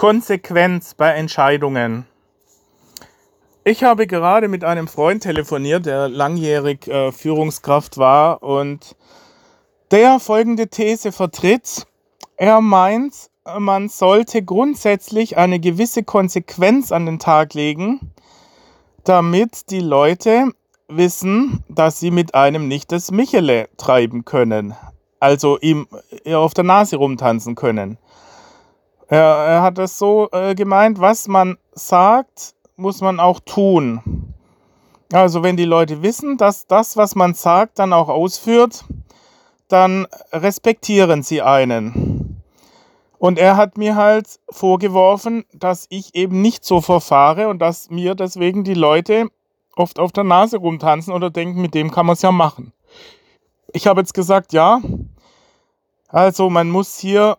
Konsequenz bei Entscheidungen. Ich habe gerade mit einem Freund telefoniert, der langjährig äh, Führungskraft war und der folgende These vertritt. Er meint, man sollte grundsätzlich eine gewisse Konsequenz an den Tag legen, damit die Leute wissen, dass sie mit einem nicht das Michele treiben können. Also ihm auf der Nase rumtanzen können. Er, er hat es so äh, gemeint, was man sagt, muss man auch tun. Also wenn die Leute wissen, dass das, was man sagt, dann auch ausführt, dann respektieren sie einen. Und er hat mir halt vorgeworfen, dass ich eben nicht so verfahre und dass mir deswegen die Leute oft auf der Nase rumtanzen oder denken, mit dem kann man es ja machen. Ich habe jetzt gesagt, ja, also man muss hier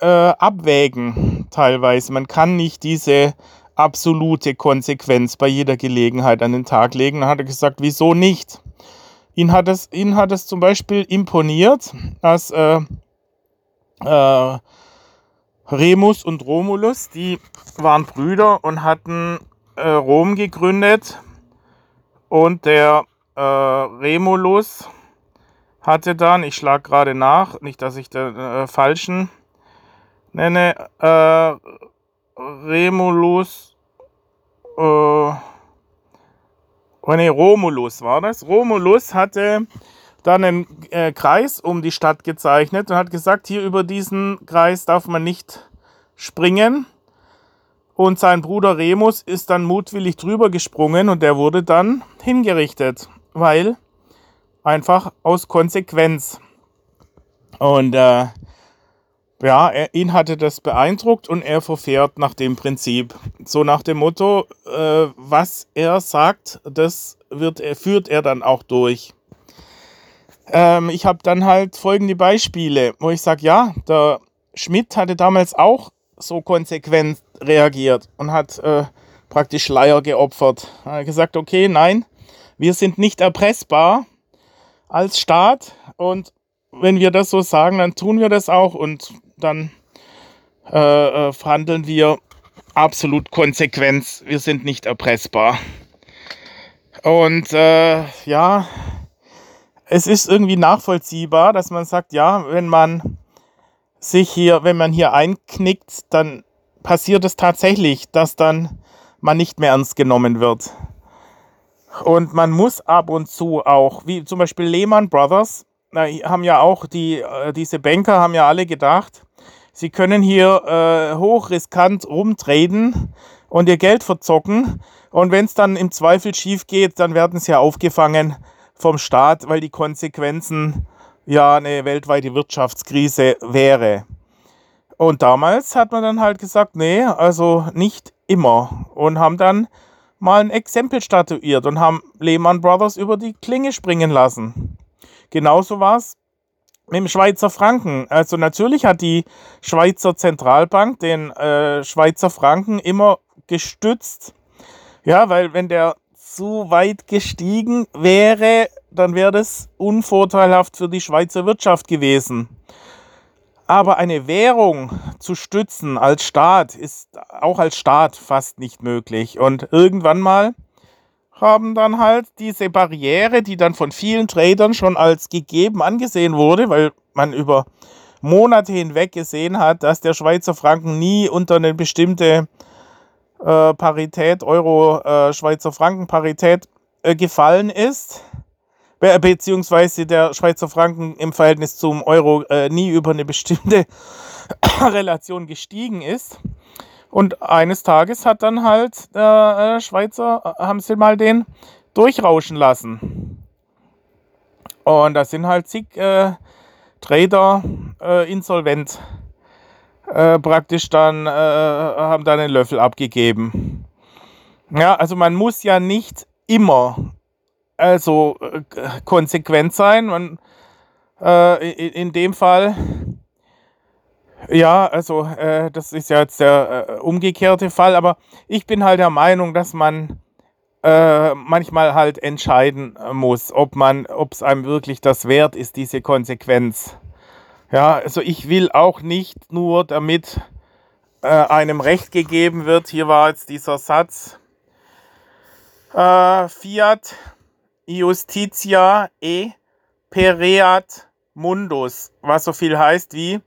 äh, abwägen teilweise. Man kann nicht diese absolute Konsequenz bei jeder Gelegenheit an den Tag legen. Dann hat er gesagt, wieso nicht? Ihn hat es, ihn hat es zum Beispiel imponiert, dass äh, äh, Remus und Romulus, die waren Brüder und hatten äh, Rom gegründet. Und der äh, Remulus hatte dann, ich schlage gerade nach, nicht, dass ich den äh, nenne, äh, Remulus, äh, oh nee, Romulus war das. Romulus hatte dann einen äh, Kreis um die Stadt gezeichnet und hat gesagt, hier über diesen Kreis darf man nicht springen. Und sein Bruder Remus ist dann mutwillig drüber gesprungen und der wurde dann hingerichtet, weil einfach aus Konsequenz. Und äh, ja, er, ihn hatte das beeindruckt und er verfährt nach dem Prinzip. So nach dem Motto, äh, was er sagt, das wird, führt er dann auch durch. Ähm, ich habe dann halt folgende Beispiele, wo ich sage, ja, der Schmidt hatte damals auch so konsequent reagiert und hat äh, praktisch Leier geopfert. Er hat gesagt, okay, nein, wir sind nicht erpressbar als Staat und wenn wir das so sagen, dann tun wir das auch und dann äh, äh, verhandeln wir absolut konsequent. Wir sind nicht erpressbar. Und äh, ja, es ist irgendwie nachvollziehbar, dass man sagt, ja, wenn man sich hier, wenn man hier einknickt, dann passiert es tatsächlich, dass dann man nicht mehr ernst genommen wird. Und man muss ab und zu auch, wie zum Beispiel Lehman Brothers, haben ja auch die, äh, diese Banker haben ja alle gedacht, sie können hier äh, hochriskant rumtraden und ihr Geld verzocken. Und wenn es dann im Zweifel schief geht, dann werden sie ja aufgefangen vom Staat, weil die Konsequenzen ja eine weltweite Wirtschaftskrise wäre. Und damals hat man dann halt gesagt, nee, also nicht immer. Und haben dann mal ein Exempel statuiert und haben Lehman Brothers über die Klinge springen lassen. Genauso war es mit dem Schweizer Franken. Also natürlich hat die Schweizer Zentralbank den äh, Schweizer Franken immer gestützt. Ja, weil wenn der zu weit gestiegen wäre, dann wäre das unvorteilhaft für die Schweizer Wirtschaft gewesen. Aber eine Währung zu stützen als Staat ist auch als Staat fast nicht möglich. Und irgendwann mal haben dann halt diese Barriere, die dann von vielen Tradern schon als gegeben angesehen wurde, weil man über Monate hinweg gesehen hat, dass der Schweizer Franken nie unter eine bestimmte äh, Parität, Euro-Schweizer äh, Franken-Parität äh, gefallen ist, be beziehungsweise der Schweizer Franken im Verhältnis zum Euro äh, nie über eine bestimmte Relation gestiegen ist. Und eines Tages hat dann halt der äh, Schweizer, äh, haben sie mal den durchrauschen lassen. Und da sind halt zig äh, Trader äh, insolvent. Äh, praktisch dann äh, haben dann einen Löffel abgegeben. Ja, also man muss ja nicht immer also konsequent sein. Man, in, in dem Fall ja, also äh, das ist ja jetzt der äh, umgekehrte Fall, aber ich bin halt der Meinung, dass man äh, manchmal halt entscheiden muss, ob man, ob es einem wirklich das wert ist, diese Konsequenz. Ja, also ich will auch nicht nur damit äh, einem Recht gegeben wird. Hier war jetzt dieser Satz, äh, Fiat Justitia e pereat mundus, was so viel heißt wie,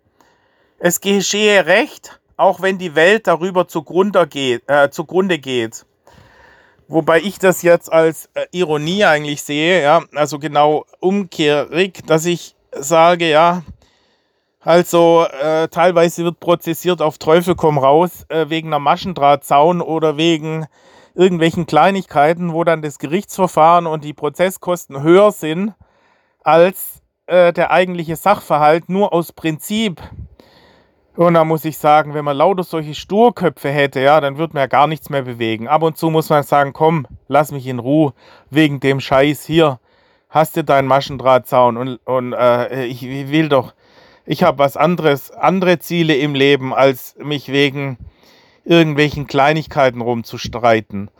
es geschehe Recht, auch wenn die Welt darüber zugrunde geht. Äh, zugrunde geht. Wobei ich das jetzt als äh, Ironie eigentlich sehe, ja, also genau umkehrig, dass ich sage, ja, also äh, teilweise wird prozessiert auf Teufel komm raus äh, wegen einer Maschendrahtzaun oder wegen irgendwelchen Kleinigkeiten, wo dann das Gerichtsverfahren und die Prozesskosten höher sind als äh, der eigentliche Sachverhalt, nur aus Prinzip. Und da muss ich sagen, wenn man lauter solche Sturköpfe hätte, ja, dann würde man ja gar nichts mehr bewegen. Ab und zu muss man sagen, komm, lass mich in Ruhe wegen dem Scheiß hier. Hast du deinen Maschendrahtzaun und, und äh, ich will doch ich habe was anderes, andere Ziele im Leben, als mich wegen irgendwelchen Kleinigkeiten rumzustreiten.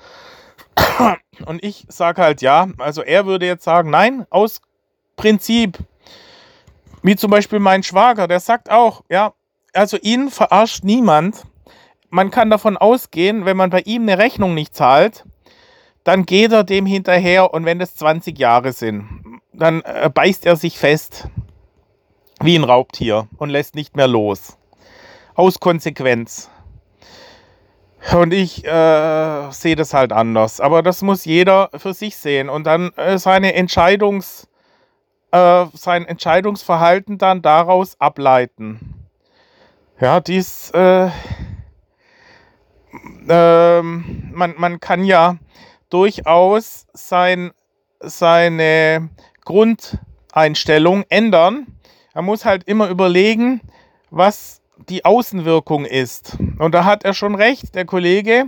Und ich sage halt ja, also er würde jetzt sagen, nein, aus Prinzip. Wie zum Beispiel mein Schwager, der sagt auch, ja, also ihn verarscht niemand. Man kann davon ausgehen, wenn man bei ihm eine Rechnung nicht zahlt, dann geht er dem hinterher und wenn es 20 Jahre sind, dann äh, beißt er sich fest wie ein Raubtier und lässt nicht mehr los. Aus Konsequenz. Und ich äh, sehe das halt anders. Aber das muss jeder für sich sehen und dann äh, seine Entscheidungs, äh, sein Entscheidungsverhalten dann daraus ableiten. Ja, dies, äh, ähm, man, man kann ja durchaus sein, seine Grundeinstellung ändern er muss halt immer überlegen, was die Außenwirkung ist. Und da hat er schon recht, der Kollege,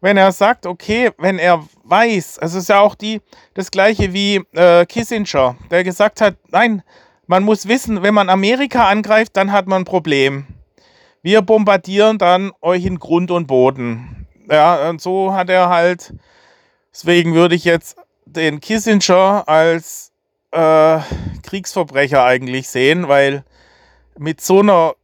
wenn er sagt, okay, wenn er weiß, es ist ja auch die, das gleiche wie äh, Kissinger, der gesagt hat, nein, man muss wissen, wenn man Amerika angreift, dann hat man ein Problem. Wir bombardieren dann euch in Grund und Boden. Ja, und so hat er halt, deswegen würde ich jetzt den Kissinger als äh, Kriegsverbrecher eigentlich sehen, weil mit so einer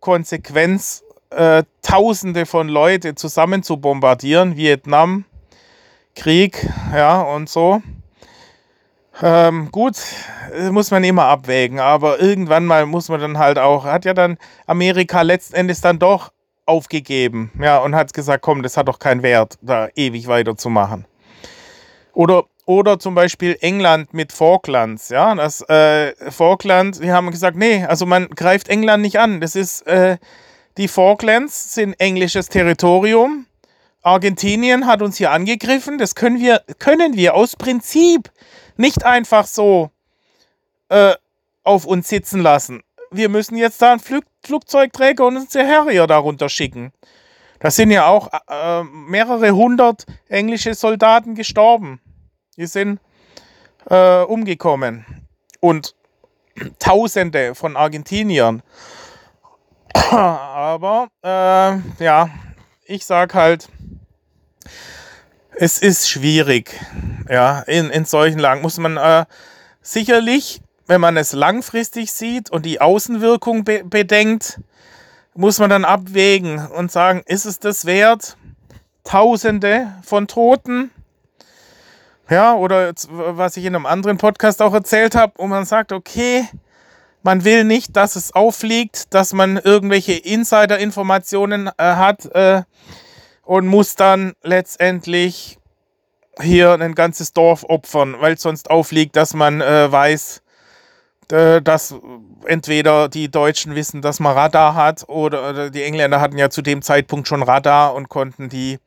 Konsequenz äh, Tausende von Leute zusammen zu bombardieren, Vietnam, Krieg, ja, und so. Ähm, gut, äh, muss man immer abwägen, aber irgendwann mal muss man dann halt auch, hat ja dann Amerika letzten Endes dann doch aufgegeben, ja, und hat gesagt, komm, das hat doch keinen Wert, da ewig weiterzumachen. Oder oder zum Beispiel England mit Falklands. Ja, das äh, Falkland, die haben gesagt, nee, also man greift England nicht an. Das ist, äh, die Falklands sind englisches Territorium. Argentinien hat uns hier angegriffen. Das können wir, können wir aus Prinzip nicht einfach so äh, auf uns sitzen lassen. Wir müssen jetzt da einen Flug Flugzeugträger und unsere Harrier darunter schicken. Da sind ja auch äh, mehrere hundert englische Soldaten gestorben. Die sind äh, umgekommen. Und Tausende von Argentiniern. Aber äh, ja, ich sag halt, es ist schwierig. Ja, in, in solchen Lagen muss man äh, sicherlich, wenn man es langfristig sieht und die Außenwirkung be bedenkt, muss man dann abwägen und sagen, ist es das wert? Tausende von Toten ja, oder was ich in einem anderen Podcast auch erzählt habe, wo man sagt, okay, man will nicht, dass es auffliegt, dass man irgendwelche Insider-Informationen äh, hat äh, und muss dann letztendlich hier ein ganzes Dorf opfern, weil sonst auffliegt, dass man äh, weiß, dass entweder die Deutschen wissen, dass man Radar hat oder, oder, die Engländer hatten ja zu dem Zeitpunkt schon Radar und konnten die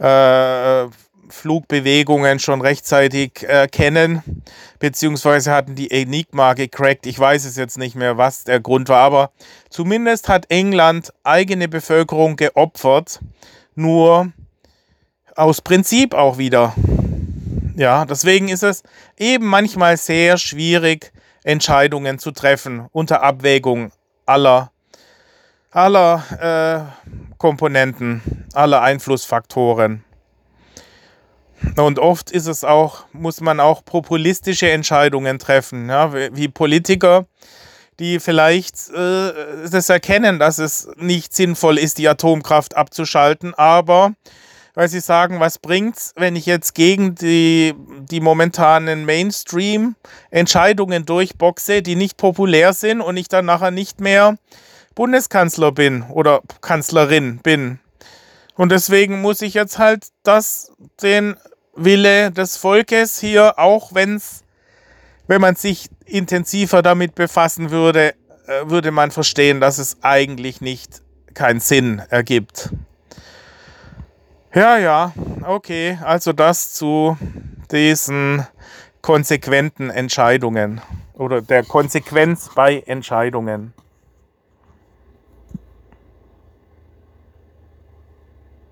äh, Flugbewegungen schon rechtzeitig erkennen, beziehungsweise hatten die Enigma gecrackt. Ich weiß es jetzt nicht mehr, was der Grund war, aber zumindest hat England eigene Bevölkerung geopfert, nur aus Prinzip auch wieder. Ja, deswegen ist es eben manchmal sehr schwierig, Entscheidungen zu treffen unter Abwägung aller, aller äh, Komponenten, aller Einflussfaktoren. Und oft ist es auch, muss man auch populistische Entscheidungen treffen, ja, wie Politiker, die vielleicht äh, das erkennen, dass es nicht sinnvoll ist, die Atomkraft abzuschalten, aber weil sie sagen, was bringt's, wenn ich jetzt gegen die, die momentanen Mainstream-Entscheidungen durchboxe, die nicht populär sind und ich dann nachher nicht mehr Bundeskanzler bin oder Kanzlerin bin. Und deswegen muss ich jetzt halt das, den Wille des Volkes hier, auch wenn's, wenn man sich intensiver damit befassen würde, äh, würde man verstehen, dass es eigentlich nicht keinen Sinn ergibt. Ja, ja, okay. Also das zu diesen konsequenten Entscheidungen oder der Konsequenz bei Entscheidungen.